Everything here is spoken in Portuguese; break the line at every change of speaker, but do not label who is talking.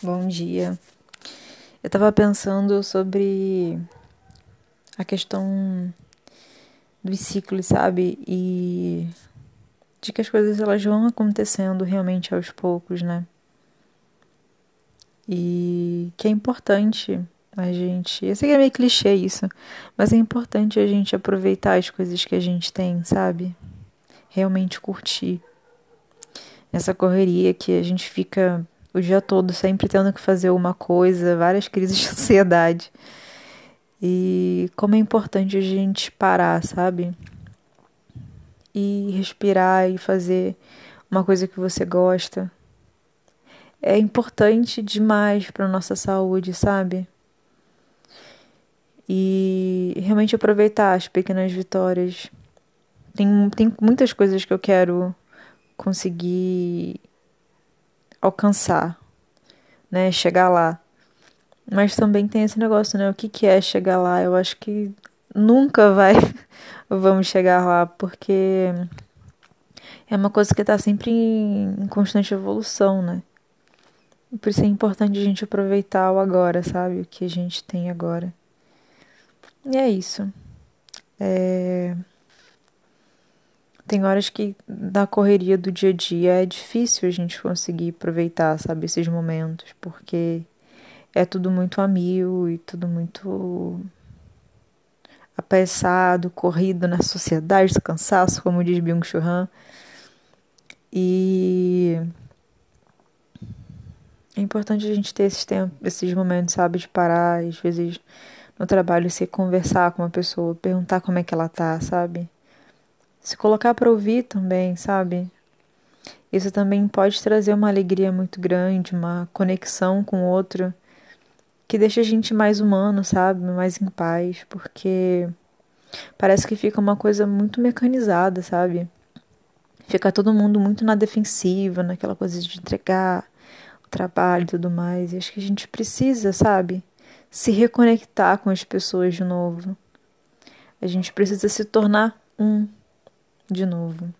Bom dia. Eu tava pensando sobre a questão dos ciclos, sabe? E de que as coisas elas vão acontecendo realmente aos poucos, né? E que é importante a gente. Eu sei que é meio clichê isso, mas é importante a gente aproveitar as coisas que a gente tem, sabe? Realmente curtir. Essa correria que a gente fica o dia todo sempre tendo que fazer uma coisa, várias crises de ansiedade. E como é importante a gente parar, sabe? E respirar e fazer uma coisa que você gosta. É importante demais para nossa saúde, sabe? E realmente aproveitar as pequenas vitórias. Tem, tem muitas coisas que eu quero conseguir alcançar, né? Chegar lá. Mas também tem esse negócio, né? O que, que é chegar lá? Eu acho que nunca vai vamos chegar lá, porque é uma coisa que está sempre em constante evolução, né? Por isso é importante a gente aproveitar o agora, sabe? O que a gente tem agora. E é isso. É... Tem horas que da correria do dia a dia é difícil a gente conseguir aproveitar, sabe, esses momentos, porque é tudo muito a mil e tudo muito apressado, corrido na sociedade, do cansaço, como diz Byung-Chul Han. E é importante a gente ter esses tempos, esses momentos, sabe, de parar, às vezes no trabalho você conversar com uma pessoa, perguntar como é que ela tá, sabe? Se colocar para ouvir também, sabe? Isso também pode trazer uma alegria muito grande, uma conexão com o outro que deixa a gente mais humano, sabe? Mais em paz, porque parece que fica uma coisa muito mecanizada, sabe? Fica todo mundo muito na defensiva, naquela coisa de entregar o trabalho e tudo mais. E acho que a gente precisa, sabe? Se reconectar com as pessoas de novo. A gente precisa se tornar um de novo.